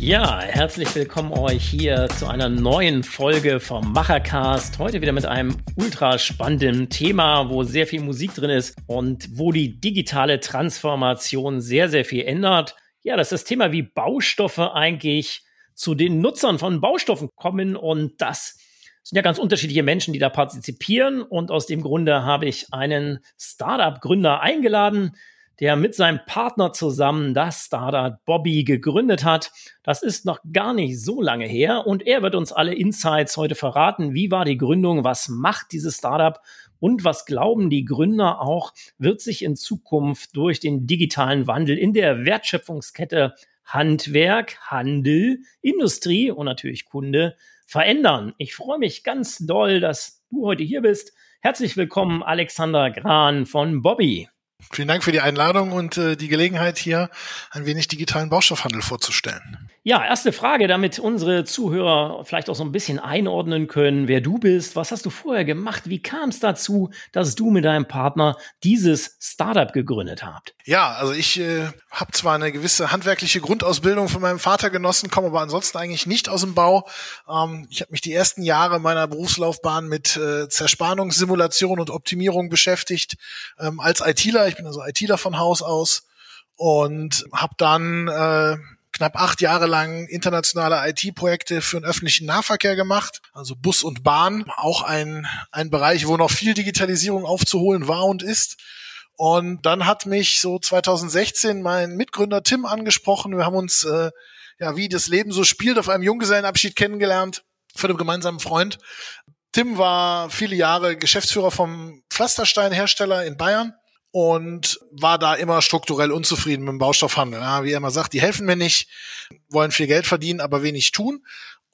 Ja, herzlich willkommen euch hier zu einer neuen Folge vom Machercast. Heute wieder mit einem ultra spannenden Thema, wo sehr viel Musik drin ist und wo die digitale Transformation sehr, sehr viel ändert. Ja, das ist das Thema, wie Baustoffe eigentlich zu den Nutzern von Baustoffen kommen und das sind ja ganz unterschiedliche Menschen, die da partizipieren und aus dem Grunde habe ich einen Startup-Gründer eingeladen, der mit seinem Partner zusammen das Startup Bobby gegründet hat. Das ist noch gar nicht so lange her und er wird uns alle Insights heute verraten. Wie war die Gründung? Was macht dieses Startup? Und was glauben die Gründer auch, wird sich in Zukunft durch den digitalen Wandel in der Wertschöpfungskette Handwerk, Handel, Industrie und natürlich Kunde verändern? Ich freue mich ganz doll, dass du heute hier bist. Herzlich willkommen, Alexander Gran von Bobby. Vielen Dank für die Einladung und äh, die Gelegenheit, hier ein wenig digitalen Baustoffhandel vorzustellen. Ja, erste Frage, damit unsere Zuhörer vielleicht auch so ein bisschen einordnen können, wer du bist. Was hast du vorher gemacht? Wie kam es dazu, dass du mit deinem Partner dieses Startup gegründet habt? Ja, also ich äh, habe zwar eine gewisse handwerkliche Grundausbildung von meinem Vater genossen, komme aber ansonsten eigentlich nicht aus dem Bau. Ähm, ich habe mich die ersten Jahre meiner Berufslaufbahn mit äh, Zerspannungssimulation und Optimierung beschäftigt ähm, als ITler. Ich bin also ITler von Haus aus und habe dann äh, knapp acht Jahre lang internationale IT-Projekte für den öffentlichen Nahverkehr gemacht, also Bus und Bahn, auch ein, ein Bereich, wo noch viel Digitalisierung aufzuholen war und ist. Und dann hat mich so 2016 mein Mitgründer Tim angesprochen. Wir haben uns, äh, ja, wie das Leben so spielt, auf einem Junggesellenabschied kennengelernt von einem gemeinsamen Freund. Tim war viele Jahre Geschäftsführer vom Pflastersteinhersteller in Bayern und war da immer strukturell unzufrieden mit dem Baustoffhandel. Ja, wie er immer sagt, die helfen mir nicht, wollen viel Geld verdienen, aber wenig tun.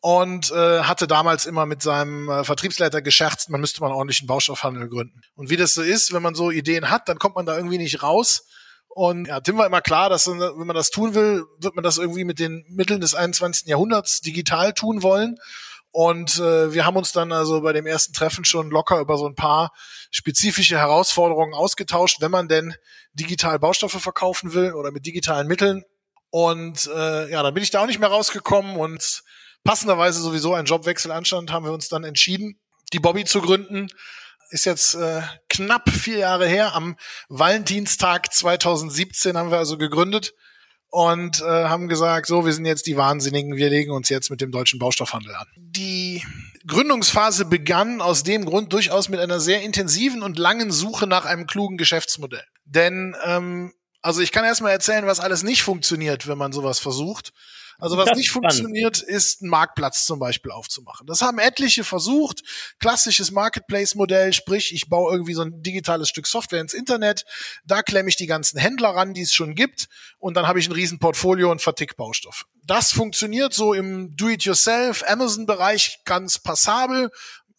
Und äh, hatte damals immer mit seinem äh, Vertriebsleiter gescherzt, man müsste mal einen ordentlichen Baustoffhandel gründen. Und wie das so ist, wenn man so Ideen hat, dann kommt man da irgendwie nicht raus. Und ja, Tim war immer klar, dass wenn man das tun will, wird man das irgendwie mit den Mitteln des 21. Jahrhunderts digital tun wollen. Und äh, wir haben uns dann also bei dem ersten Treffen schon locker über so ein paar spezifische Herausforderungen ausgetauscht, wenn man denn digital Baustoffe verkaufen will oder mit digitalen Mitteln. Und äh, ja, dann bin ich da auch nicht mehr rausgekommen und passenderweise sowieso ein Jobwechsel anstand, haben wir uns dann entschieden, die Bobby zu gründen. Ist jetzt äh, knapp vier Jahre her. Am Valentinstag 2017 haben wir also gegründet und äh, haben gesagt, so, wir sind jetzt die Wahnsinnigen, wir legen uns jetzt mit dem deutschen Baustoffhandel an. Die Gründungsphase begann aus dem Grund durchaus mit einer sehr intensiven und langen Suche nach einem klugen Geschäftsmodell. Denn ähm, also ich kann erstmal erzählen, was alles nicht funktioniert, wenn man sowas versucht. Also was nicht funktioniert, ist einen Marktplatz zum Beispiel aufzumachen. Das haben etliche versucht. Klassisches Marketplace-Modell, sprich, ich baue irgendwie so ein digitales Stück Software ins Internet, da klemme ich die ganzen Händler ran, die es schon gibt, und dann habe ich ein riesen Portfolio und vertick Baustoff. Das funktioniert so im Do-it-yourself, Amazon-Bereich ganz passabel,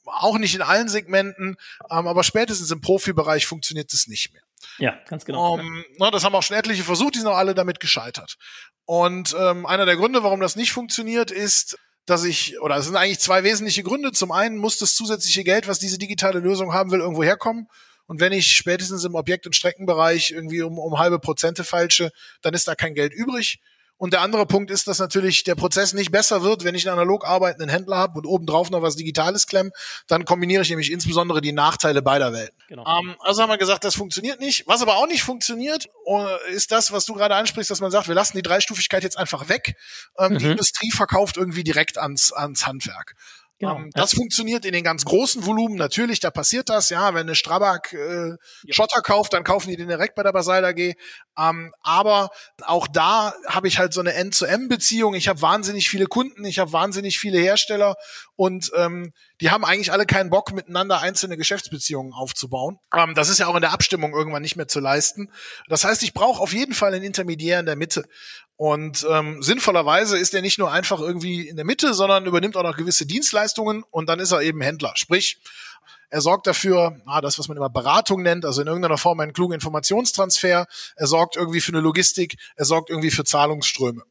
auch nicht in allen Segmenten, ähm, aber spätestens im Profibereich funktioniert es nicht mehr. Ja, ganz genau. Um, ähm, na, das haben auch schon etliche versucht, die sind auch alle damit gescheitert. Und ähm, einer der Gründe, warum das nicht funktioniert, ist, dass ich, oder es sind eigentlich zwei wesentliche Gründe. Zum einen muss das zusätzliche Geld, was diese digitale Lösung haben will, irgendwo herkommen. Und wenn ich spätestens im Objekt- und Streckenbereich irgendwie um, um halbe Prozente falsche, dann ist da kein Geld übrig. Und der andere Punkt ist, dass natürlich der Prozess nicht besser wird, wenn ich einen analog arbeitenden Händler habe und obendrauf noch was Digitales klemm. Dann kombiniere ich nämlich insbesondere die Nachteile beider Welten. Genau. Ähm, also haben wir gesagt, das funktioniert nicht. Was aber auch nicht funktioniert, äh, ist das, was du gerade ansprichst, dass man sagt, wir lassen die Dreistufigkeit jetzt einfach weg. Ähm, mhm. Die Industrie verkauft irgendwie direkt ans, ans Handwerk. Genau. Ähm, das ja. funktioniert in den ganz großen Volumen natürlich, da passiert das, ja, wenn eine Strabag äh, ja. Schotter kauft, dann kaufen die den direkt bei der Basal AG. Ähm, aber auch da habe ich halt so eine End-zu-M-Beziehung. Ich habe wahnsinnig viele Kunden, ich habe wahnsinnig viele Hersteller und ähm, die haben eigentlich alle keinen Bock, miteinander einzelne Geschäftsbeziehungen aufzubauen. Ähm, das ist ja auch in der Abstimmung irgendwann nicht mehr zu leisten. Das heißt, ich brauche auf jeden Fall einen Intermediär in der Mitte. Und ähm, sinnvollerweise ist er nicht nur einfach irgendwie in der Mitte, sondern übernimmt auch noch gewisse Dienstleistungen und dann ist er eben Händler. Sprich, er sorgt dafür, ah, das, was man immer Beratung nennt, also in irgendeiner Form einen klugen Informationstransfer. Er sorgt irgendwie für eine Logistik. Er sorgt irgendwie für Zahlungsströme.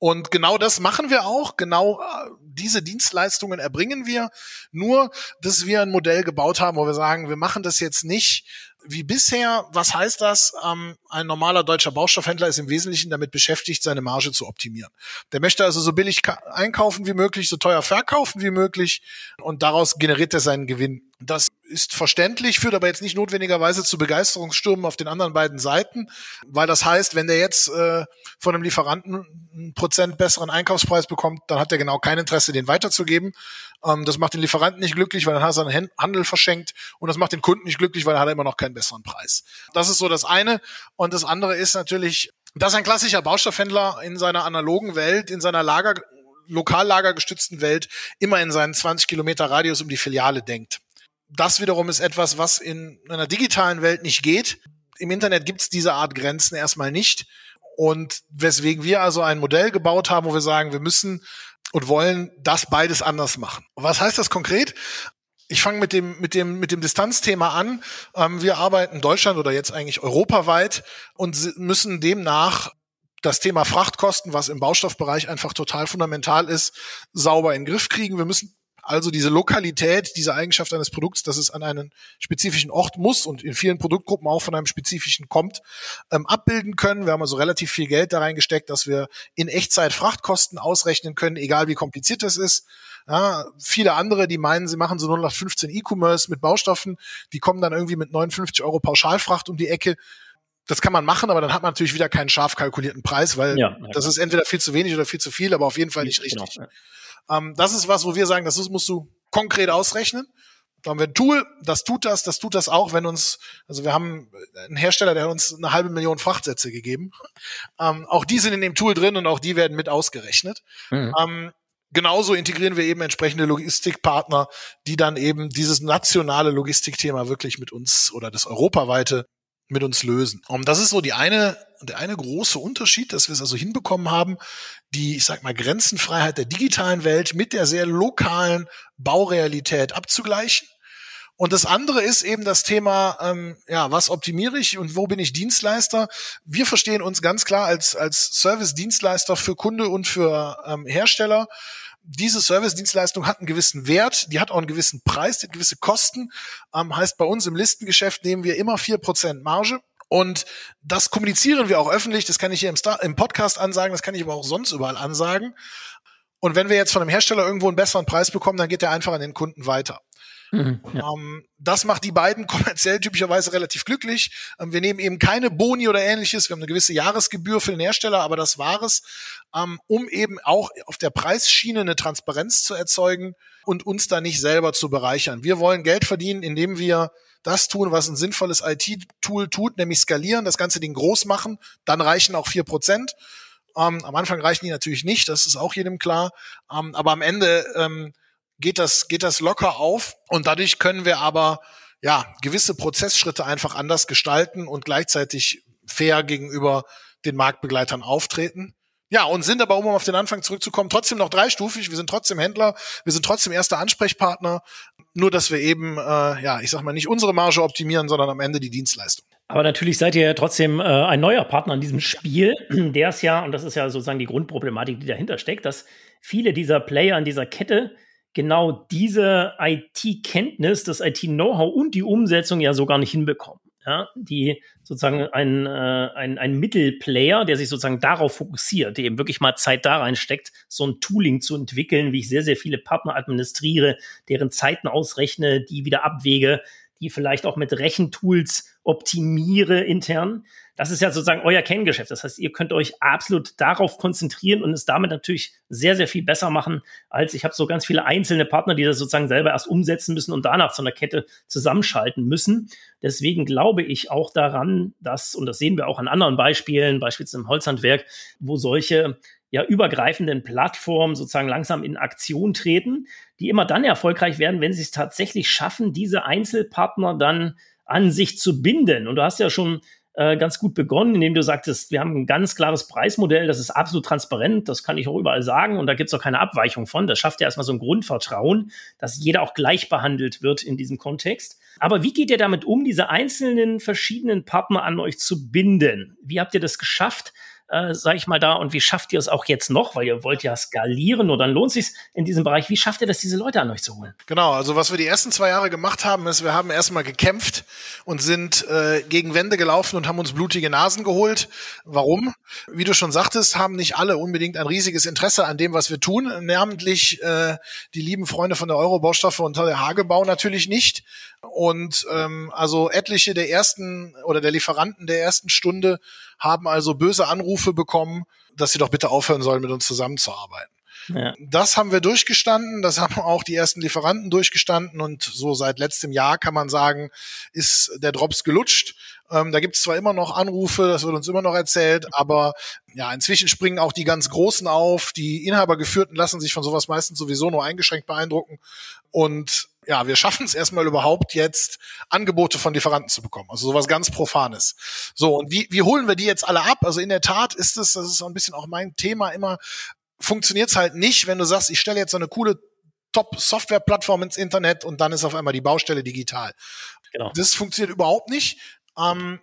Und genau das machen wir auch. Genau äh, diese Dienstleistungen erbringen wir. Nur, dass wir ein Modell gebaut haben, wo wir sagen, wir machen das jetzt nicht wie bisher. Was heißt das? Ähm, ein normaler deutscher Baustoffhändler ist im Wesentlichen damit beschäftigt, seine Marge zu optimieren. Der möchte also so billig einkaufen wie möglich, so teuer verkaufen wie möglich und daraus generiert er seinen Gewinn. Das ist verständlich, führt aber jetzt nicht notwendigerweise zu Begeisterungsstürmen auf den anderen beiden Seiten, weil das heißt, wenn der jetzt äh, von einem Lieferanten einen Prozent besseren Einkaufspreis bekommt, dann hat er genau kein Interesse, den weiterzugeben. Ähm, das macht den Lieferanten nicht glücklich, weil dann hat er seinen Handel verschenkt und das macht den Kunden nicht glücklich, weil dann hat er immer noch keinen besseren Preis. Das ist so das eine. Und das andere ist natürlich, dass ein klassischer Baustoffhändler in seiner analogen Welt, in seiner Lager lokallagergestützten Welt immer in seinen 20 Kilometer Radius um die Filiale denkt das wiederum ist etwas, was in einer digitalen Welt nicht geht. Im Internet gibt es diese Art Grenzen erstmal nicht. Und weswegen wir also ein Modell gebaut haben, wo wir sagen, wir müssen und wollen das beides anders machen. Was heißt das konkret? Ich fange mit dem, mit dem, mit dem Distanzthema an. Ähm, wir arbeiten Deutschland oder jetzt eigentlich europaweit und müssen demnach das Thema Frachtkosten, was im Baustoffbereich einfach total fundamental ist, sauber in den Griff kriegen. Wir müssen also diese Lokalität, diese Eigenschaft eines Produkts, dass es an einen spezifischen Ort muss und in vielen Produktgruppen auch von einem spezifischen kommt, ähm, abbilden können. Wir haben also relativ viel Geld da reingesteckt, dass wir in Echtzeit Frachtkosten ausrechnen können, egal wie kompliziert das ist. Ja, viele andere, die meinen, sie machen so 0815 E-Commerce mit Baustoffen, die kommen dann irgendwie mit 59 Euro Pauschalfracht um die Ecke das kann man machen, aber dann hat man natürlich wieder keinen scharf kalkulierten Preis, weil ja, ja, das ist entweder viel zu wenig oder viel zu viel, aber auf jeden Fall nicht genau, richtig. Genau, ja. Ähm, das ist was, wo wir sagen, das musst du konkret ausrechnen. Da haben wir ein Tool, das tut das, das tut das auch, wenn uns, also wir haben einen Hersteller, der hat uns eine halbe Million Frachtsätze gegeben. Ähm, auch die sind in dem Tool drin und auch die werden mit ausgerechnet. Mhm. Ähm, genauso integrieren wir eben entsprechende Logistikpartner, die dann eben dieses nationale Logistikthema wirklich mit uns oder das europaweite mit uns lösen. Und das ist so die eine, der eine große Unterschied, dass wir es also hinbekommen haben, die, ich sag mal, Grenzenfreiheit der digitalen Welt mit der sehr lokalen Baurealität abzugleichen. Und das andere ist eben das Thema, ähm, ja, was optimiere ich und wo bin ich Dienstleister? Wir verstehen uns ganz klar als, als Service-Dienstleister für Kunde und für ähm, Hersteller diese Service-Dienstleistung hat einen gewissen Wert, die hat auch einen gewissen Preis, die hat gewisse Kosten. Ähm, heißt, bei uns im Listengeschäft nehmen wir immer vier Prozent Marge. Und das kommunizieren wir auch öffentlich, das kann ich hier im, Star im Podcast ansagen, das kann ich aber auch sonst überall ansagen. Und wenn wir jetzt von einem Hersteller irgendwo einen besseren Preis bekommen, dann geht der einfach an den Kunden weiter. Mhm, ja. ähm, das macht die beiden kommerziell typischerweise relativ glücklich. Ähm, wir nehmen eben keine Boni oder ähnliches. Wir haben eine gewisse Jahresgebühr für den Hersteller, aber das war es, ähm, um eben auch auf der Preisschiene eine Transparenz zu erzeugen und uns da nicht selber zu bereichern. Wir wollen Geld verdienen, indem wir das tun, was ein sinnvolles IT-Tool tut, nämlich skalieren, das ganze Ding groß machen. Dann reichen auch vier Prozent. Ähm, am Anfang reichen die natürlich nicht, das ist auch jedem klar. Ähm, aber am Ende ähm, geht das, geht das locker auf und dadurch können wir aber ja gewisse Prozessschritte einfach anders gestalten und gleichzeitig fair gegenüber den Marktbegleitern auftreten. Ja, und sind aber, um auf den Anfang zurückzukommen, trotzdem noch dreistufig. Wir sind trotzdem Händler, wir sind trotzdem erster Ansprechpartner. Nur, dass wir eben, äh, ja, ich sag mal, nicht unsere Marge optimieren, sondern am Ende die Dienstleistung. Aber natürlich seid ihr trotzdem äh, ein neuer Partner in diesem Spiel, der es ja, und das ist ja sozusagen die Grundproblematik, die dahinter steckt, dass viele dieser Player in dieser Kette genau diese IT-Kenntnis, das IT-Know-how und die Umsetzung ja so gar nicht hinbekommen. Ja, die sozusagen ein, äh, ein, ein Mittelplayer, der sich sozusagen darauf fokussiert, der eben wirklich mal Zeit da reinsteckt, so ein Tooling zu entwickeln, wie ich sehr, sehr viele Partner administriere, deren Zeiten ausrechne, die wieder abwäge, die vielleicht auch mit Rechentools optimiere intern. Das ist ja sozusagen euer Kerngeschäft. Das heißt, ihr könnt euch absolut darauf konzentrieren und es damit natürlich sehr, sehr viel besser machen, als ich habe so ganz viele einzelne Partner, die das sozusagen selber erst umsetzen müssen und danach zu einer Kette zusammenschalten müssen. Deswegen glaube ich auch daran, dass, und das sehen wir auch an anderen Beispielen, beispielsweise im Holzhandwerk, wo solche ja übergreifenden Plattformen sozusagen langsam in Aktion treten, die immer dann erfolgreich werden, wenn sie es tatsächlich schaffen, diese Einzelpartner dann an sich zu binden. Und du hast ja schon äh, ganz gut begonnen, indem du sagtest, wir haben ein ganz klares Preismodell, das ist absolut transparent, das kann ich auch überall sagen und da gibt es auch keine Abweichung von. Das schafft ja erstmal so ein Grundvertrauen, dass jeder auch gleich behandelt wird in diesem Kontext. Aber wie geht ihr damit um, diese einzelnen verschiedenen Partner an euch zu binden? Wie habt ihr das geschafft? Äh, sage ich mal da, und wie schafft ihr es auch jetzt noch, weil ihr wollt ja skalieren und dann lohnt sich in diesem Bereich. Wie schafft ihr das, diese Leute an euch zu holen? Genau, also was wir die ersten zwei Jahre gemacht haben, ist, wir haben erstmal gekämpft und sind äh, gegen Wände gelaufen und haben uns blutige Nasen geholt. Warum? Wie du schon sagtest, haben nicht alle unbedingt ein riesiges Interesse an dem, was wir tun. Namentlich äh, die lieben Freunde von der Eurobaustoffe und der Hagebau natürlich nicht. Und ähm, also etliche der ersten oder der Lieferanten der ersten Stunde haben also böse Anrufe bekommen, dass sie doch bitte aufhören sollen, mit uns zusammenzuarbeiten. Ja. Das haben wir durchgestanden, das haben auch die ersten Lieferanten durchgestanden und so seit letztem Jahr kann man sagen, ist der Drops gelutscht. Ähm, da gibt es zwar immer noch Anrufe, das wird uns immer noch erzählt, aber ja, inzwischen springen auch die ganz Großen auf. Die Inhabergeführten lassen sich von sowas meistens sowieso nur eingeschränkt beeindrucken. Und ja, wir schaffen es erstmal überhaupt jetzt, Angebote von Lieferanten zu bekommen. Also sowas ganz Profanes. So, und wie, wie holen wir die jetzt alle ab? Also in der Tat ist es, das ist so ein bisschen auch mein Thema immer, funktioniert es halt nicht, wenn du sagst, ich stelle jetzt so eine coole Top-Software-Plattform ins Internet und dann ist auf einmal die Baustelle digital. Genau. Das funktioniert überhaupt nicht. Ähm,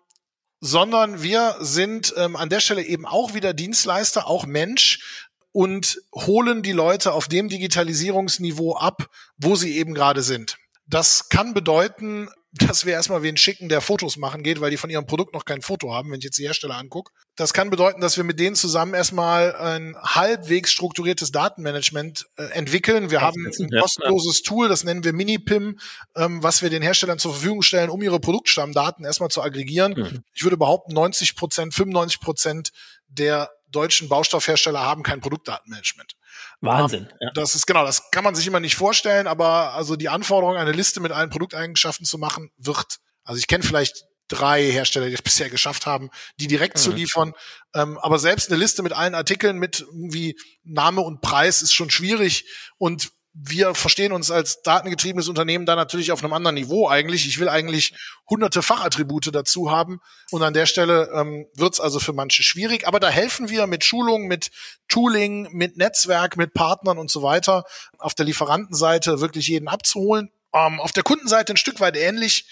sondern wir sind ähm, an der Stelle eben auch wieder Dienstleister, auch Mensch und holen die Leute auf dem Digitalisierungsniveau ab, wo sie eben gerade sind. Das kann bedeuten, dass wir erstmal wen schicken, der Fotos machen geht, weil die von ihrem Produkt noch kein Foto haben, wenn ich jetzt die Hersteller angucke. Das kann bedeuten, dass wir mit denen zusammen erstmal ein halbwegs strukturiertes Datenmanagement äh, entwickeln. Wir haben ein kostenloses Tool, das nennen wir Minipim, ähm, was wir den Herstellern zur Verfügung stellen, um ihre Produktstammdaten erstmal zu aggregieren. Mhm. Ich würde behaupten, 90 Prozent, 95 Prozent der deutschen Baustoffhersteller haben kein Produktdatenmanagement. Wahnsinn. Ja. Das ist genau, das kann man sich immer nicht vorstellen, aber also die Anforderung, eine Liste mit allen Produkteigenschaften zu machen, wird. Also ich kenne vielleicht drei Hersteller, die es bisher geschafft haben, die direkt mhm. zu liefern. Ähm, aber selbst eine Liste mit allen Artikeln mit irgendwie Name und Preis ist schon schwierig. Und wir verstehen uns als datengetriebenes Unternehmen da natürlich auf einem anderen Niveau eigentlich. Ich will eigentlich hunderte Fachattribute dazu haben. Und an der Stelle ähm, wird es also für manche schwierig. Aber da helfen wir mit Schulung, mit Tooling, mit Netzwerk, mit Partnern und so weiter, auf der Lieferantenseite wirklich jeden abzuholen. Ähm, auf der Kundenseite ein Stück weit ähnlich.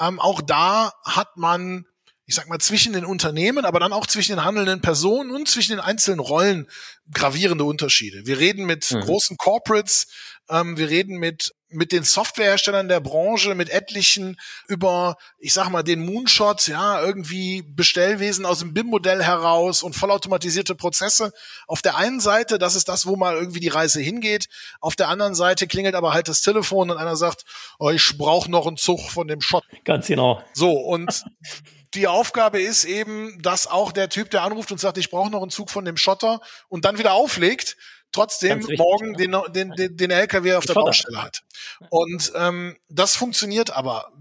Ähm, auch da hat man ich sag mal, zwischen den Unternehmen, aber dann auch zwischen den handelnden Personen und zwischen den einzelnen Rollen gravierende Unterschiede. Wir reden mit mhm. großen Corporates, ähm, wir reden mit mit den Softwareherstellern der Branche, mit etlichen über, ich sag mal, den Moonshot, ja, irgendwie Bestellwesen aus dem BIM-Modell heraus und vollautomatisierte Prozesse. Auf der einen Seite, das ist das, wo mal irgendwie die Reise hingeht. Auf der anderen Seite klingelt aber halt das Telefon und einer sagt, oh, ich brauche noch einen Zug von dem Shot. Ganz genau. So, und die Aufgabe ist eben, dass auch der Typ, der anruft und sagt, ich brauche noch einen Zug von dem Schotter und dann wieder auflegt, trotzdem richtig, morgen den, den, den, den LKW auf der. Baustelle hat. Und ähm, das funktioniert aber.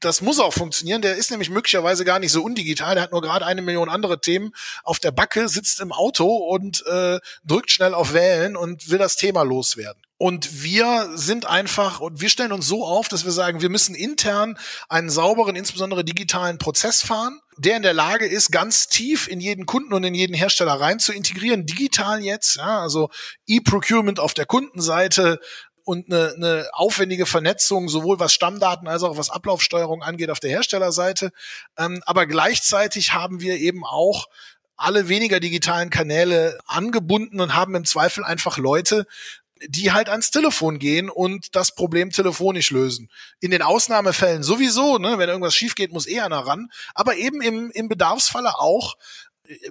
Das muss auch funktionieren. Der ist nämlich möglicherweise gar nicht so undigital. Der hat nur gerade eine Million andere Themen auf der Backe, sitzt im Auto und äh, drückt schnell auf Wählen und will das Thema loswerden. Und wir sind einfach, und wir stellen uns so auf, dass wir sagen, wir müssen intern einen sauberen, insbesondere digitalen Prozess fahren, der in der Lage ist, ganz tief in jeden Kunden und in jeden Hersteller rein zu integrieren, digital jetzt, ja, also E-Procurement auf der Kundenseite, und eine, eine aufwendige Vernetzung, sowohl was Stammdaten als auch was Ablaufsteuerung angeht auf der Herstellerseite. Ähm, aber gleichzeitig haben wir eben auch alle weniger digitalen Kanäle angebunden und haben im Zweifel einfach Leute, die halt ans Telefon gehen und das Problem telefonisch lösen. In den Ausnahmefällen sowieso, ne, wenn irgendwas schief geht, muss eh einer ran, aber eben im, im Bedarfsfalle auch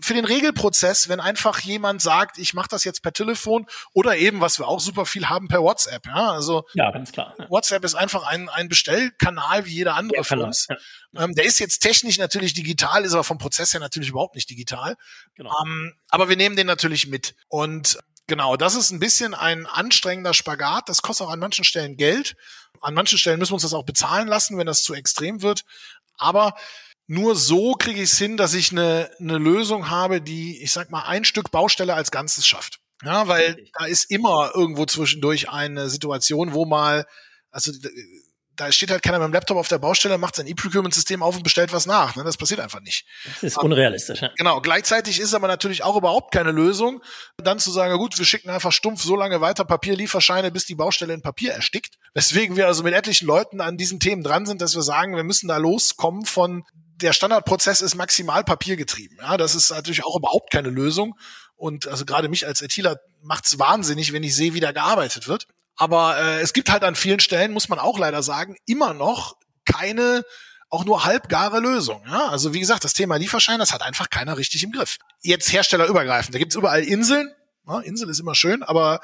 für den Regelprozess, wenn einfach jemand sagt, ich mache das jetzt per Telefon oder eben, was wir auch super viel haben, per WhatsApp. Ja, also ja, ganz klar. Ja. WhatsApp ist einfach ein, ein Bestellkanal wie jeder andere ja, für uns. Ja. Ähm, der ist jetzt technisch natürlich digital, ist aber vom Prozess her natürlich überhaupt nicht digital. Genau. Ähm, aber wir nehmen den natürlich mit. Und Genau, das ist ein bisschen ein anstrengender Spagat. Das kostet auch an manchen Stellen Geld. An manchen Stellen müssen wir uns das auch bezahlen lassen, wenn das zu extrem wird. Aber nur so kriege ich es hin, dass ich eine, eine Lösung habe, die, ich sag mal, ein Stück Baustelle als Ganzes schafft. Ja, weil da ist immer irgendwo zwischendurch eine Situation, wo mal, also da steht halt keiner mit dem Laptop auf der Baustelle, macht sein E-Procurement-System auf und bestellt was nach. Ne? Das passiert einfach nicht. Das ist unrealistisch. Ja. Genau. Gleichzeitig ist aber natürlich auch überhaupt keine Lösung, dann zu sagen, gut, wir schicken einfach stumpf so lange weiter Papierlieferscheine, bis die Baustelle in Papier erstickt. Weswegen wir also mit etlichen Leuten an diesen Themen dran sind, dass wir sagen, wir müssen da loskommen von der Standardprozess ist maximal papiergetrieben. Ja, das ist natürlich auch überhaupt keine Lösung. Und also gerade mich als ITler macht's wahnsinnig, wenn ich sehe, wie da gearbeitet wird. Aber äh, es gibt halt an vielen Stellen, muss man auch leider sagen, immer noch keine auch nur halbgare Lösung. Ja? Also wie gesagt, das Thema Lieferschein, das hat einfach keiner richtig im Griff. Jetzt herstellerübergreifend. Da gibt's überall Inseln. Ja, Insel ist immer schön, aber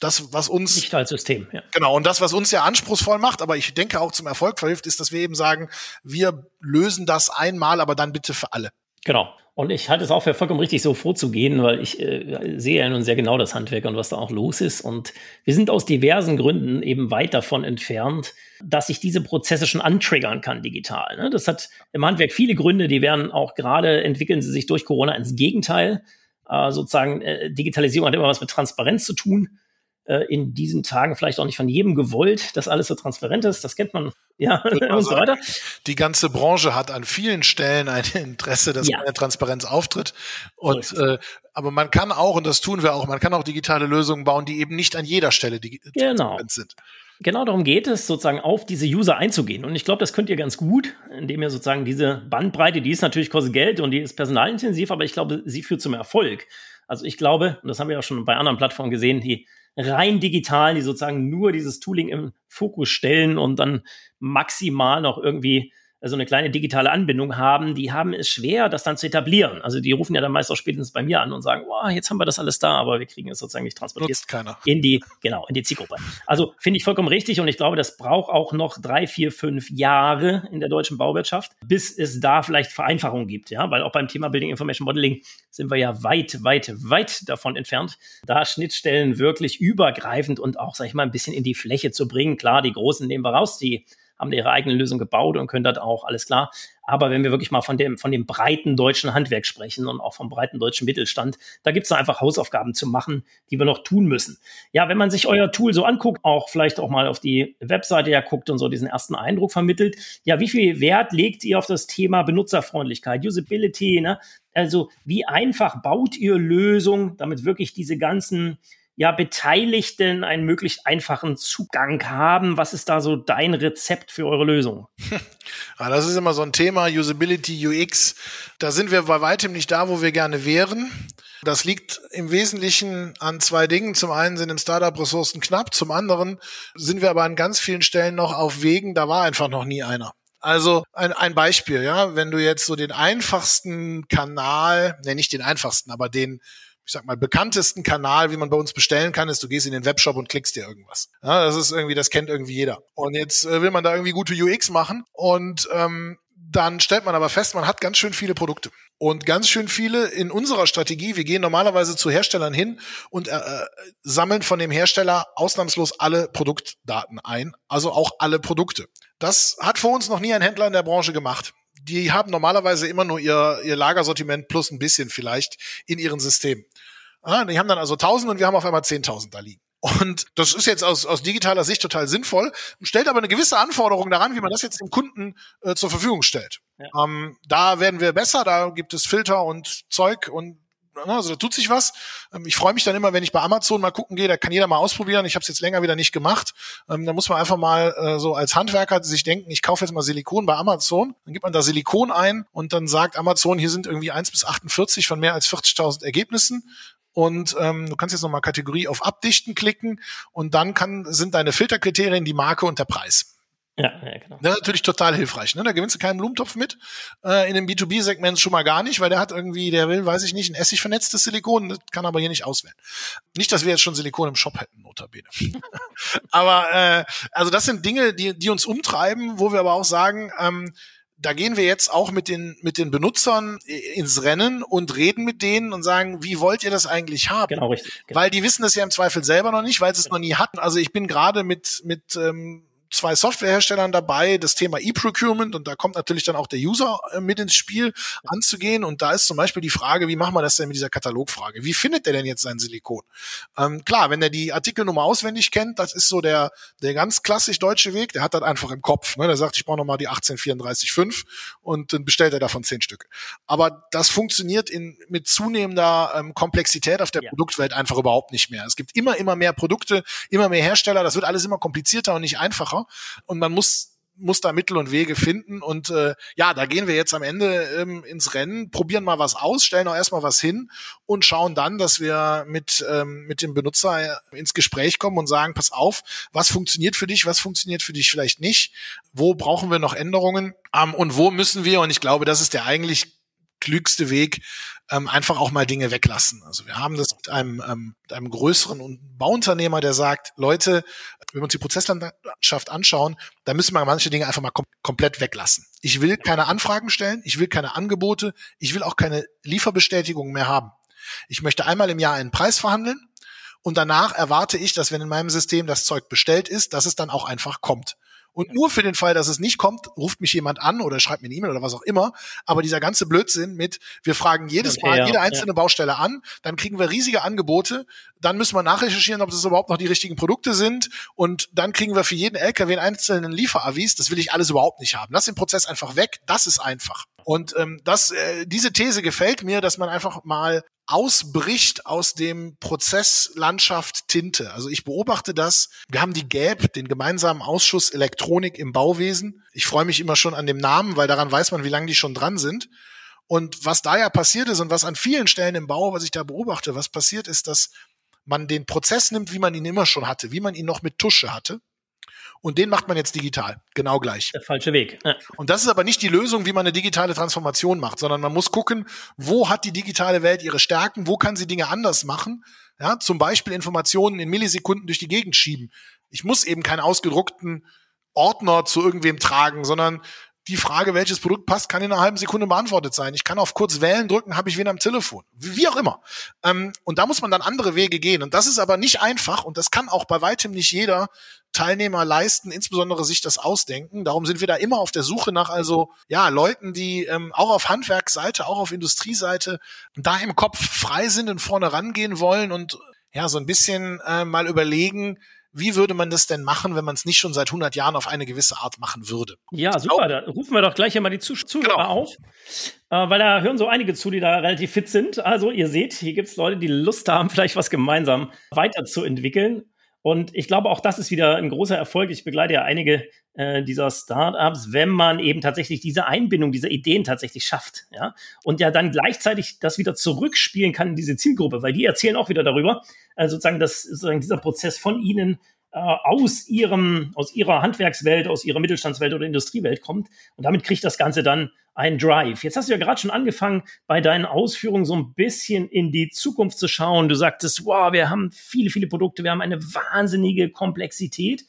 das, was uns. Nicht als System, ja. Genau, und das, was uns ja anspruchsvoll macht, aber ich denke auch zum Erfolg verhilft, ist, dass wir eben sagen, wir lösen das einmal, aber dann bitte für alle. Genau. Und ich halte es auch für vollkommen richtig, so vorzugehen, weil ich äh, sehe ja nun sehr genau das Handwerk und was da auch los ist. Und wir sind aus diversen Gründen eben weit davon entfernt, dass ich diese Prozesse schon antriggern kann digital. Ne? Das hat im Handwerk viele Gründe, die werden auch gerade, entwickeln sie sich durch Corona ins Gegenteil. Äh, sozusagen, äh, Digitalisierung hat immer was mit Transparenz zu tun äh, in diesen Tagen vielleicht auch nicht von jedem gewollt, dass alles so transparent ist. Das kennt man ja und so weiter. Die ganze Branche hat an vielen Stellen ein Interesse, dass ja. eine Transparenz auftritt. Und so äh, aber man kann auch, und das tun wir auch, man kann auch digitale Lösungen bauen, die eben nicht an jeder Stelle die genau. transparent sind. Genau darum geht es, sozusagen auf diese User einzugehen. Und ich glaube, das könnt ihr ganz gut, indem ihr sozusagen diese Bandbreite, die ist natürlich kostet Geld und die ist personalintensiv, aber ich glaube, sie führt zum Erfolg. Also ich glaube, und das haben wir auch schon bei anderen Plattformen gesehen, die rein digital, die sozusagen nur dieses Tooling im Fokus stellen und dann maximal noch irgendwie so eine kleine digitale Anbindung haben, die haben es schwer, das dann zu etablieren. Also die rufen ja dann meist auch spätestens bei mir an und sagen, wow, jetzt haben wir das alles da, aber wir kriegen es sozusagen nicht transportiert. Nutzt keiner. In die, genau, in die Zielgruppe. Also finde ich vollkommen richtig und ich glaube, das braucht auch noch drei, vier, fünf Jahre in der deutschen Bauwirtschaft, bis es da vielleicht Vereinfachungen gibt, ja, weil auch beim Thema Building Information Modeling sind wir ja weit, weit, weit davon entfernt, da Schnittstellen wirklich übergreifend und auch, sag ich mal, ein bisschen in die Fläche zu bringen. Klar, die Großen nehmen wir raus, die haben ihre eigene Lösung gebaut und können das auch, alles klar. Aber wenn wir wirklich mal von dem, von dem breiten deutschen Handwerk sprechen und auch vom breiten deutschen Mittelstand, da gibt es einfach Hausaufgaben zu machen, die wir noch tun müssen. Ja, wenn man sich euer Tool so anguckt, auch vielleicht auch mal auf die Webseite ja guckt und so diesen ersten Eindruck vermittelt, ja, wie viel Wert legt ihr auf das Thema Benutzerfreundlichkeit, Usability, ne? Also, wie einfach baut ihr Lösungen, damit wirklich diese ganzen ja, Beteiligten einen möglichst einfachen Zugang haben. Was ist da so dein Rezept für eure Lösung? Ja, das ist immer so ein Thema, Usability, UX. Da sind wir bei weitem nicht da, wo wir gerne wären. Das liegt im Wesentlichen an zwei Dingen. Zum einen sind im Startup Ressourcen knapp, zum anderen sind wir aber an ganz vielen Stellen noch auf Wegen, da war einfach noch nie einer. Also ein, ein Beispiel, ja, wenn du jetzt so den einfachsten Kanal, ne, nicht den einfachsten, aber den ich sag mal, bekanntesten Kanal, wie man bei uns bestellen kann, ist, du gehst in den Webshop und klickst dir irgendwas. Ja, das ist irgendwie, das kennt irgendwie jeder. Und jetzt äh, will man da irgendwie gute UX machen und ähm, dann stellt man aber fest, man hat ganz schön viele Produkte. Und ganz schön viele in unserer Strategie, wir gehen normalerweise zu Herstellern hin und äh, äh sammeln von dem Hersteller ausnahmslos alle Produktdaten ein, also auch alle Produkte. Das hat vor uns noch nie ein Händler in der Branche gemacht die haben normalerweise immer nur ihr, ihr Lagersortiment plus ein bisschen vielleicht in ihren Systemen. Ah, die haben dann also 1000 und wir haben auf einmal 10.000 da liegen. Und das ist jetzt aus, aus digitaler Sicht total sinnvoll, stellt aber eine gewisse Anforderung daran, wie man das jetzt dem Kunden äh, zur Verfügung stellt. Ja. Ähm, da werden wir besser, da gibt es Filter und Zeug und Ne, also da tut sich was. Ähm, ich freue mich dann immer, wenn ich bei Amazon mal gucken gehe, da kann jeder mal ausprobieren. Ich habe es jetzt länger wieder nicht gemacht. Ähm, da muss man einfach mal äh, so als Handwerker sich denken, ich kaufe jetzt mal Silikon bei Amazon. Dann gibt man da Silikon ein und dann sagt Amazon, hier sind irgendwie 1 bis 48 von mehr als 40.000 Ergebnissen. Und ähm, du kannst jetzt nochmal Kategorie auf Abdichten klicken und dann kann, sind deine Filterkriterien die Marke und der Preis. Ja, ja, genau. Das ist natürlich total hilfreich. Ne? Da gewinnst du keinen Blumentopf mit. Äh, in dem B2B-Segment schon mal gar nicht, weil der hat irgendwie, der will, weiß ich nicht, ein Essig vernetztes Silikon, das kann aber hier nicht auswählen. Nicht, dass wir jetzt schon Silikon im Shop hätten, notabene. aber äh, also das sind Dinge, die, die uns umtreiben, wo wir aber auch sagen, ähm, da gehen wir jetzt auch mit den, mit den Benutzern ins Rennen und reden mit denen und sagen, wie wollt ihr das eigentlich haben? Genau, richtig. Genau. Weil die wissen es ja im Zweifel selber noch nicht, weil sie es noch nie hatten. Also ich bin gerade mit, mit ähm, zwei Softwareherstellern dabei, das Thema E-Procurement und da kommt natürlich dann auch der User äh, mit ins Spiel anzugehen. Und da ist zum Beispiel die Frage, wie machen wir das denn mit dieser Katalogfrage? Wie findet der denn jetzt sein Silikon? Ähm, klar, wenn er die Artikelnummer auswendig kennt, das ist so der, der ganz klassisch deutsche Weg, der hat das einfach im Kopf. Ne? Der sagt, ich brauche nochmal die 18335 und dann bestellt er davon zehn Stück. Aber das funktioniert in, mit zunehmender ähm, Komplexität auf der ja. Produktwelt einfach überhaupt nicht mehr. Es gibt immer, immer mehr Produkte, immer mehr Hersteller, das wird alles immer komplizierter und nicht einfacher. Und man muss muss da Mittel und Wege finden. Und äh, ja, da gehen wir jetzt am Ende ähm, ins Rennen, probieren mal was aus, stellen auch erstmal was hin und schauen dann, dass wir mit, ähm, mit dem Benutzer ins Gespräch kommen und sagen, pass auf, was funktioniert für dich, was funktioniert für dich vielleicht nicht, wo brauchen wir noch Änderungen ähm, und wo müssen wir, und ich glaube, das ist der eigentlich klügste Weg, ähm, einfach auch mal Dinge weglassen. Also wir haben das mit einem, ähm, mit einem größeren Bauunternehmer, der sagt, Leute, wenn wir uns die Prozesslandschaft anschauen, da müssen wir manche Dinge einfach mal kom komplett weglassen. Ich will keine Anfragen stellen, ich will keine Angebote, ich will auch keine Lieferbestätigungen mehr haben. Ich möchte einmal im Jahr einen Preis verhandeln und danach erwarte ich, dass wenn in meinem System das Zeug bestellt ist, dass es dann auch einfach kommt. Und nur für den Fall, dass es nicht kommt, ruft mich jemand an oder schreibt mir eine E-Mail oder was auch immer. Aber dieser ganze Blödsinn mit, wir fragen jedes okay, Mal ja, jede einzelne ja. Baustelle an, dann kriegen wir riesige Angebote, dann müssen wir nachrecherchieren, ob das überhaupt noch die richtigen Produkte sind und dann kriegen wir für jeden LKW einen einzelnen Lieferavis. Das will ich alles überhaupt nicht haben. Lass den Prozess einfach weg. Das ist einfach. Und ähm, das, äh, diese These gefällt mir, dass man einfach mal ausbricht aus dem Prozesslandschaft Tinte. Also ich beobachte das. Wir haben die GAP, den gemeinsamen Ausschuss Elektronik im Bauwesen. Ich freue mich immer schon an dem Namen, weil daran weiß man, wie lange die schon dran sind. Und was da ja passiert ist und was an vielen Stellen im Bau, was ich da beobachte, was passiert ist, dass man den Prozess nimmt, wie man ihn immer schon hatte, wie man ihn noch mit Tusche hatte und den macht man jetzt digital. Genau gleich. Der falsche Weg. Ja. Und das ist aber nicht die Lösung, wie man eine digitale Transformation macht, sondern man muss gucken, wo hat die digitale Welt ihre Stärken, wo kann sie Dinge anders machen. Ja, zum Beispiel Informationen in Millisekunden durch die Gegend schieben. Ich muss eben keinen ausgedruckten Ordner zu irgendwem tragen, sondern die Frage, welches Produkt passt, kann in einer halben Sekunde beantwortet sein. Ich kann auf kurz wählen drücken, habe ich wen am Telefon. Wie auch immer. Ähm, und da muss man dann andere Wege gehen. Und das ist aber nicht einfach und das kann auch bei weitem nicht jeder Teilnehmer leisten, insbesondere sich das ausdenken. Darum sind wir da immer auf der Suche nach also ja Leuten, die ähm, auch auf Handwerksseite, auch auf Industrieseite da im Kopf frei sind und vorne rangehen wollen und ja so ein bisschen äh, mal überlegen, wie würde man das denn machen, wenn man es nicht schon seit 100 Jahren auf eine gewisse Art machen würde? Ja, super. Da rufen wir doch gleich einmal die Zuschauer genau. auf, äh, weil da hören so einige zu, die da relativ fit sind. Also ihr seht, hier gibt es Leute, die Lust haben, vielleicht was gemeinsam weiterzuentwickeln. Und ich glaube, auch das ist wieder ein großer Erfolg. Ich begleite ja einige äh, dieser Startups, wenn man eben tatsächlich diese Einbindung, diese Ideen tatsächlich schafft, ja, und ja dann gleichzeitig das wieder zurückspielen kann in diese Zielgruppe, weil die erzählen auch wieder darüber, also sozusagen, dass sozusagen dieser Prozess von ihnen äh, aus ihrem, aus ihrer Handwerkswelt, aus ihrer Mittelstandswelt oder Industriewelt kommt. Und damit kriegt das Ganze dann einen Drive. Jetzt hast du ja gerade schon angefangen, bei deinen Ausführungen so ein bisschen in die Zukunft zu schauen. Du sagtest, wow, wir haben viele, viele Produkte, wir haben eine wahnsinnige Komplexität.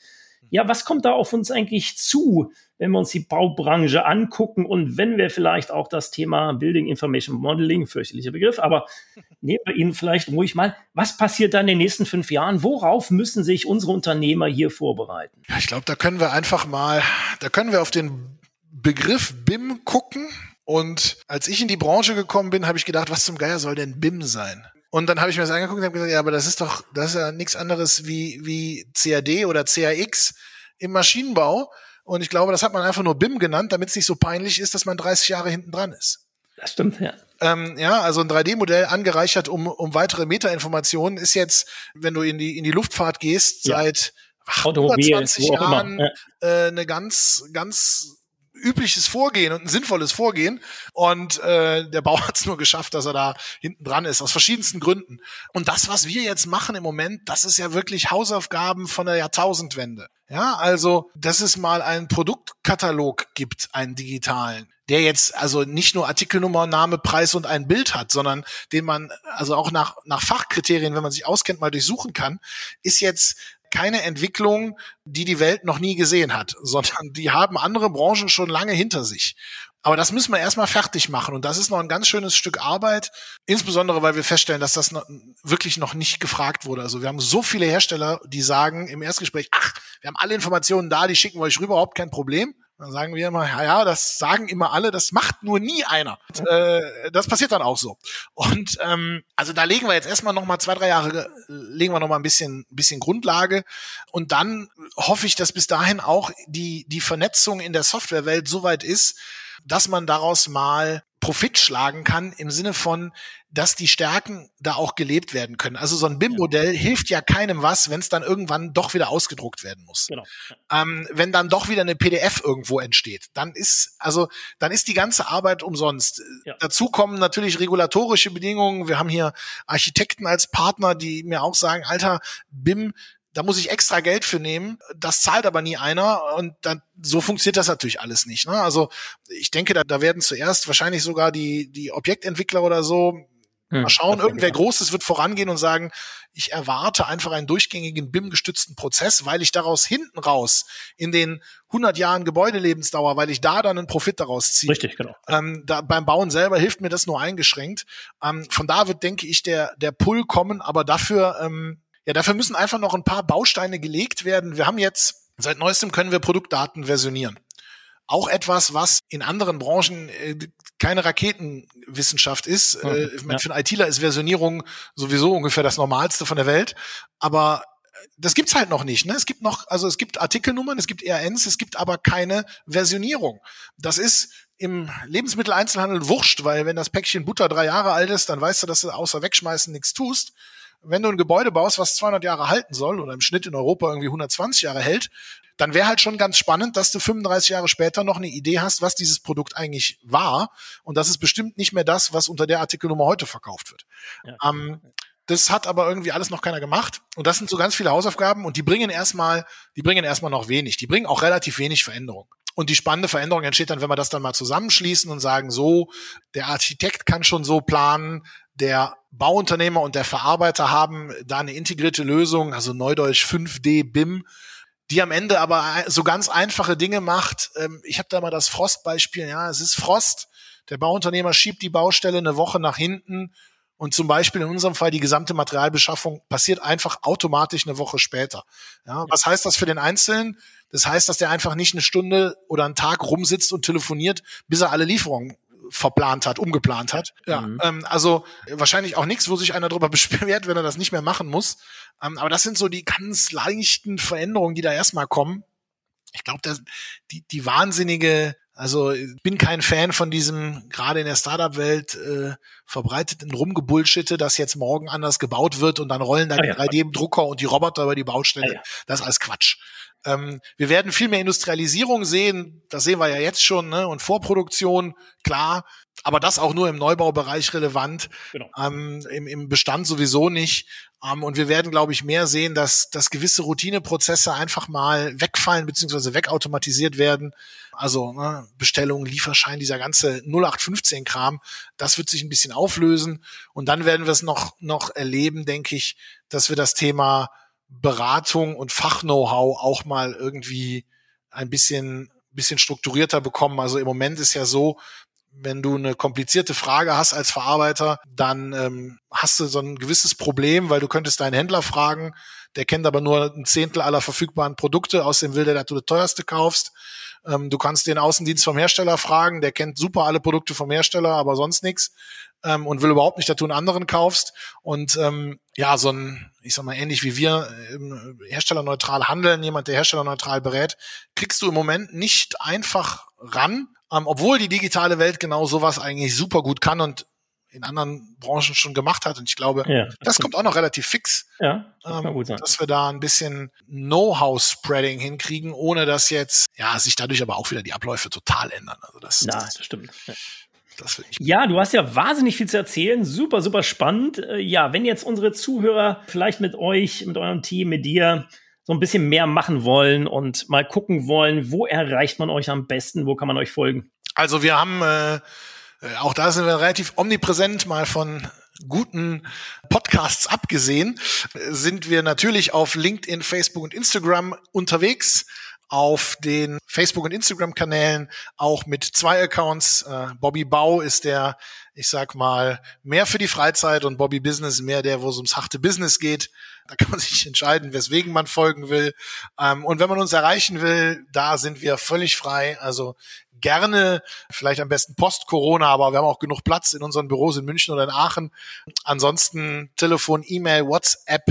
Ja, was kommt da auf uns eigentlich zu, wenn wir uns die Baubranche angucken und wenn wir vielleicht auch das Thema Building Information Modeling, fürchterlicher Begriff, aber nehmen wir ihn vielleicht ruhig mal. Was passiert da in den nächsten fünf Jahren? Worauf müssen sich unsere Unternehmer hier vorbereiten? Ja, ich glaube, da können wir einfach mal, da können wir auf den Begriff BIM gucken. Und als ich in die Branche gekommen bin, habe ich gedacht, was zum Geier soll denn BIM sein? Und dann habe ich mir das angeguckt und habe gesagt, ja, aber das ist doch, das ist ja nichts anderes wie, wie CAD oder CAX im Maschinenbau. Und ich glaube, das hat man einfach nur BIM genannt, damit es nicht so peinlich ist, dass man 30 Jahre hinten dran ist. Das stimmt, ja. Ähm, ja, also ein 3D-Modell angereichert um, um weitere Metainformationen ist jetzt, wenn du in die, in die Luftfahrt gehst, ja. seit ach, 120 Jahren ja. äh, eine ganz, ganz übliches Vorgehen und ein sinnvolles Vorgehen. Und äh, der Bau hat es nur geschafft, dass er da hinten dran ist, aus verschiedensten Gründen. Und das, was wir jetzt machen im Moment, das ist ja wirklich Hausaufgaben von der Jahrtausendwende. Ja, also, dass es mal einen Produktkatalog gibt, einen digitalen, der jetzt also nicht nur Artikelnummer, Name, Preis und ein Bild hat, sondern den man also auch nach, nach Fachkriterien, wenn man sich auskennt, mal durchsuchen kann, ist jetzt keine Entwicklung, die die Welt noch nie gesehen hat, sondern die haben andere Branchen schon lange hinter sich. Aber das müssen wir erstmal fertig machen. Und das ist noch ein ganz schönes Stück Arbeit. Insbesondere, weil wir feststellen, dass das wirklich noch nicht gefragt wurde. Also wir haben so viele Hersteller, die sagen im Erstgespräch, ach, wir haben alle Informationen da, die schicken wir euch rüber, überhaupt kein Problem. Dann sagen wir immer, ja, ja, das sagen immer alle, das macht nur nie einer. Und, äh, das passiert dann auch so. Und ähm, also da legen wir jetzt erstmal noch mal zwei, drei Jahre, legen wir noch mal ein bisschen, bisschen Grundlage. Und dann hoffe ich, dass bis dahin auch die, die Vernetzung in der Softwarewelt so weit ist, dass man daraus mal Profit schlagen kann im Sinne von, dass die Stärken da auch gelebt werden können. Also so ein BIM-Modell ja. hilft ja keinem was, wenn es dann irgendwann doch wieder ausgedruckt werden muss. Genau. Ähm, wenn dann doch wieder eine PDF irgendwo entsteht, dann ist also dann ist die ganze Arbeit umsonst. Ja. Dazu kommen natürlich regulatorische Bedingungen. Wir haben hier Architekten als Partner, die mir auch sagen, Alter, BIM da muss ich extra Geld für nehmen, das zahlt aber nie einer und dann, so funktioniert das natürlich alles nicht. Ne? Also ich denke, da, da werden zuerst wahrscheinlich sogar die, die Objektentwickler oder so hm, mal schauen, irgendwer Großes wird vorangehen und sagen, ich erwarte einfach einen durchgängigen BIM-gestützten Prozess, weil ich daraus hinten raus in den 100 Jahren Gebäudelebensdauer, weil ich da dann einen Profit daraus ziehe. Richtig, genau. Ähm, da, beim Bauen selber hilft mir das nur eingeschränkt. Ähm, von da wird, denke ich, der, der Pull kommen, aber dafür ähm, ja, dafür müssen einfach noch ein paar Bausteine gelegt werden. Wir haben jetzt, seit neuestem können wir Produktdaten versionieren. Auch etwas, was in anderen Branchen äh, keine Raketenwissenschaft ist. Mhm, äh, ja. Für einen ITler ist Versionierung sowieso ungefähr das Normalste von der Welt. Aber äh, das gibt's halt noch nicht. Ne? Es gibt noch, also es gibt Artikelnummern, es gibt RNs, es gibt aber keine Versionierung. Das ist im Lebensmitteleinzelhandel wurscht, weil wenn das Päckchen Butter drei Jahre alt ist, dann weißt du, dass du außer wegschmeißen nichts tust wenn du ein Gebäude baust, was 200 Jahre halten soll oder im Schnitt in Europa irgendwie 120 Jahre hält, dann wäre halt schon ganz spannend, dass du 35 Jahre später noch eine Idee hast, was dieses Produkt eigentlich war. Und das ist bestimmt nicht mehr das, was unter der Artikelnummer heute verkauft wird. Ja. Ähm, das hat aber irgendwie alles noch keiner gemacht. Und das sind so ganz viele Hausaufgaben und die bringen erstmal, die bringen erstmal noch wenig. Die bringen auch relativ wenig Veränderung. Und die spannende Veränderung entsteht dann, wenn wir das dann mal zusammenschließen und sagen, so, der Architekt kann schon so planen, der Bauunternehmer und der Verarbeiter haben da eine integrierte Lösung, also Neudeutsch 5D BIM, die am Ende aber so ganz einfache Dinge macht. Ähm, ich habe da mal das Frostbeispiel, ja, es ist Frost, der Bauunternehmer schiebt die Baustelle eine Woche nach hinten und zum Beispiel in unserem Fall die gesamte Materialbeschaffung passiert einfach automatisch eine Woche später. Ja, was heißt das für den Einzelnen? Das heißt, dass der einfach nicht eine Stunde oder einen Tag rumsitzt und telefoniert, bis er alle Lieferungen verplant hat, umgeplant hat. Ja, mhm. ähm, also wahrscheinlich auch nichts, wo sich einer darüber beschwert, wenn er das nicht mehr machen muss. Ähm, aber das sind so die ganz leichten Veränderungen, die da erstmal kommen. Ich glaube, die, die wahnsinnige also ich bin kein Fan von diesem, gerade in der Startup-Welt, äh, verbreiteten Rumgebullschitte, dass jetzt morgen anders gebaut wird und dann rollen dann ah, ja. 3D-Drucker und die Roboter über die Baustelle. Ah, ja. Das ist alles Quatsch. Ähm, wir werden viel mehr Industrialisierung sehen, das sehen wir ja jetzt schon, ne? und Vorproduktion, klar, aber das auch nur im Neubaubereich relevant, genau. ähm, im, im Bestand sowieso nicht. Ähm, und wir werden, glaube ich, mehr sehen, dass, dass gewisse Routineprozesse einfach mal wegfallen beziehungsweise wegautomatisiert werden. Also ne, Bestellung, Lieferschein, dieser ganze 0815-Kram, das wird sich ein bisschen auflösen. Und dann werden wir es noch, noch erleben, denke ich, dass wir das Thema Beratung und Fach-Know-how auch mal irgendwie ein bisschen, bisschen strukturierter bekommen. Also im Moment ist ja so, wenn du eine komplizierte Frage hast als Verarbeiter, dann ähm, hast du so ein gewisses Problem, weil du könntest deinen Händler fragen, der kennt aber nur ein Zehntel aller verfügbaren Produkte, außerdem will der, dass du das teuerste kaufst. Ähm, du kannst den Außendienst vom Hersteller fragen, der kennt super alle Produkte vom Hersteller, aber sonst nichts ähm, und will überhaupt nicht, dass du einen anderen kaufst. Und ähm, ja, so ein, ich sag mal, ähnlich wie wir ähm, herstellerneutral handeln, jemand, der herstellerneutral berät, kriegst du im Moment nicht einfach ran, ähm, obwohl die digitale Welt genau sowas eigentlich super gut kann und in anderen Branchen schon gemacht hat. Und ich glaube, ja, das, kommt auch noch relativ fix, ja, das ähm, dass wir da ein bisschen Know-how-Spreading hinkriegen, ohne dass jetzt, ja, sich dadurch aber auch wieder die Abläufe total ändern. Also das, ja, das, das stimmt. Ja. Das ja, du hast ja wahnsinnig viel zu erzählen. Super, super spannend. Äh, ja, wenn jetzt unsere Zuhörer vielleicht mit euch, mit eurem Team, mit dir so ein bisschen mehr machen wollen und mal gucken wollen, wo erreicht man euch am besten, wo kann man euch folgen? Also wir haben, äh, auch da sind wir relativ omnipräsent, mal von guten Podcasts abgesehen, sind wir natürlich auf LinkedIn, Facebook und Instagram unterwegs auf den Facebook- und Instagram-Kanälen auch mit zwei Accounts. Äh, Bobby Bau ist der, ich sag mal, mehr für die Freizeit und Bobby Business mehr der, wo es ums harte Business geht. Da kann man sich entscheiden, weswegen man folgen will. Ähm, und wenn man uns erreichen will, da sind wir völlig frei. Also gerne, vielleicht am besten Post-Corona, aber wir haben auch genug Platz in unseren Büros in München oder in Aachen. Ansonsten Telefon, E-Mail, WhatsApp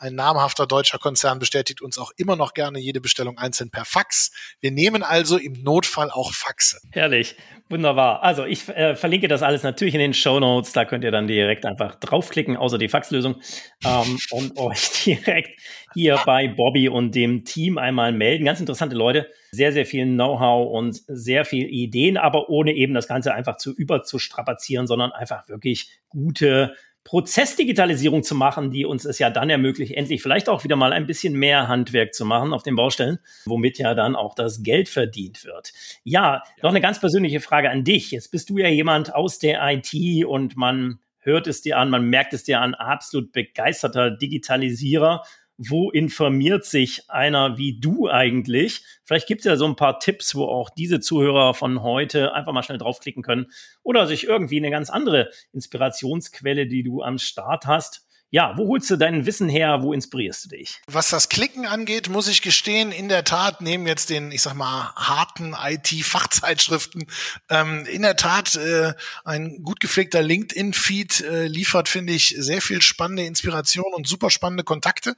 ein namhafter deutscher Konzern bestätigt uns auch immer noch gerne jede Bestellung einzeln per Fax. Wir nehmen also im Notfall auch Faxe. Herrlich, wunderbar. Also ich äh, verlinke das alles natürlich in den Show Notes. Da könnt ihr dann direkt einfach draufklicken, außer die Faxlösung, ähm, und euch direkt hier bei Bobby und dem Team einmal melden. Ganz interessante Leute, sehr, sehr viel Know-how und sehr viel Ideen, aber ohne eben das Ganze einfach zu überzustrapazieren, sondern einfach wirklich gute Prozessdigitalisierung zu machen, die uns es ja dann ermöglicht, endlich vielleicht auch wieder mal ein bisschen mehr Handwerk zu machen auf den Baustellen, womit ja dann auch das Geld verdient wird. Ja, noch eine ganz persönliche Frage an dich. Jetzt bist du ja jemand aus der IT und man hört es dir an, man merkt es dir an, absolut begeisterter Digitalisierer wo informiert sich einer wie du eigentlich? Vielleicht gibt es ja so ein paar Tipps, wo auch diese Zuhörer von heute einfach mal schnell draufklicken können oder sich irgendwie eine ganz andere Inspirationsquelle, die du am Start hast, ja, wo holst du dein Wissen her? Wo inspirierst du dich? Was das Klicken angeht, muss ich gestehen, in der Tat, neben jetzt den, ich sag mal, harten IT-Fachzeitschriften, ähm, in der Tat äh, ein gut gepflegter LinkedIn-Feed äh, liefert, finde ich, sehr viel spannende Inspiration und super spannende Kontakte.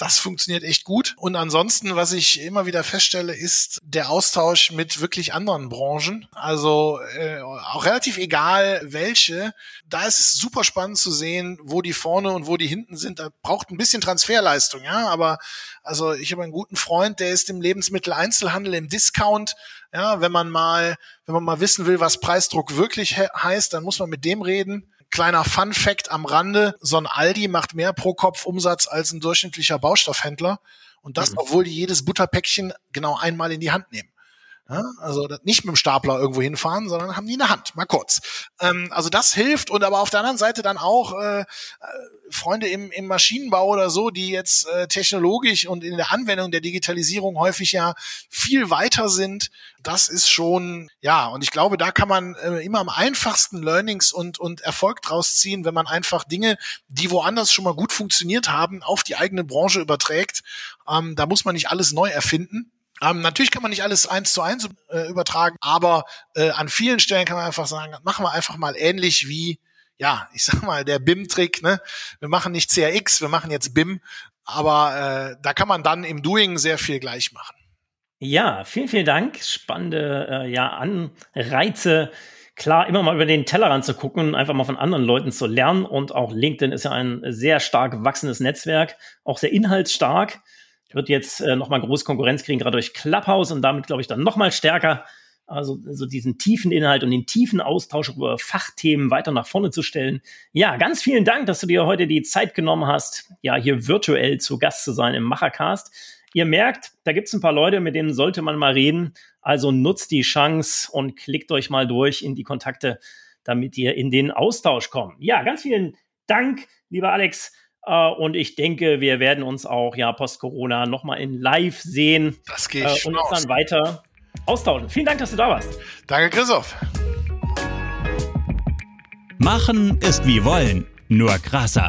Das funktioniert echt gut. Und ansonsten, was ich immer wieder feststelle, ist der Austausch mit wirklich anderen Branchen. Also äh, auch relativ egal welche. Da ist es super spannend zu sehen, wo die vorne und wo die hinten sind. Da braucht ein bisschen Transferleistung, ja. Aber also ich habe einen guten Freund, der ist im Lebensmitteleinzelhandel, im Discount. Ja, wenn man mal, wenn man mal wissen will, was Preisdruck wirklich he heißt, dann muss man mit dem reden. Kleiner Fun Fact am Rande, so ein Aldi macht mehr pro Kopf Umsatz als ein durchschnittlicher Baustoffhändler. Und das, mhm. obwohl die jedes Butterpäckchen genau einmal in die Hand nehmen. Ja, also nicht mit dem Stapler irgendwo hinfahren, sondern haben die in der Hand, mal kurz. Ähm, also das hilft und aber auf der anderen Seite dann auch äh, äh, Freunde im, im Maschinenbau oder so, die jetzt äh, technologisch und in der Anwendung der Digitalisierung häufig ja viel weiter sind. Das ist schon, ja, und ich glaube, da kann man äh, immer am einfachsten Learnings und, und Erfolg draus ziehen, wenn man einfach Dinge, die woanders schon mal gut funktioniert haben, auf die eigene Branche überträgt. Ähm, da muss man nicht alles neu erfinden ähm, natürlich kann man nicht alles eins zu eins äh, übertragen, aber äh, an vielen Stellen kann man einfach sagen, machen wir einfach mal ähnlich wie, ja, ich sag mal, der BIM-Trick. Ne? Wir machen nicht CRX, wir machen jetzt BIM, aber äh, da kann man dann im Doing sehr viel gleich machen. Ja, vielen, vielen Dank. Spannende äh, ja, Anreize. Klar, immer mal über den Tellerrand zu gucken, einfach mal von anderen Leuten zu lernen. Und auch LinkedIn ist ja ein sehr stark wachsendes Netzwerk, auch sehr inhaltsstark wird jetzt äh, nochmal große Konkurrenz kriegen, gerade durch Clubhouse und damit, glaube ich, dann nochmal stärker. Also so diesen tiefen Inhalt und den tiefen Austausch über Fachthemen weiter nach vorne zu stellen. Ja, ganz vielen Dank, dass du dir heute die Zeit genommen hast, ja, hier virtuell zu Gast zu sein im Machercast. Ihr merkt, da gibt es ein paar Leute, mit denen sollte man mal reden. Also nutzt die Chance und klickt euch mal durch in die Kontakte, damit ihr in den Austausch kommt. Ja, ganz vielen Dank, lieber Alex. Uh, und ich denke, wir werden uns auch ja post-Corona nochmal in live sehen. Das geht uh, Und uns dann weiter austauschen. Vielen Dank, dass du da warst. Danke, Christoph. Machen ist wie wollen, nur krasser.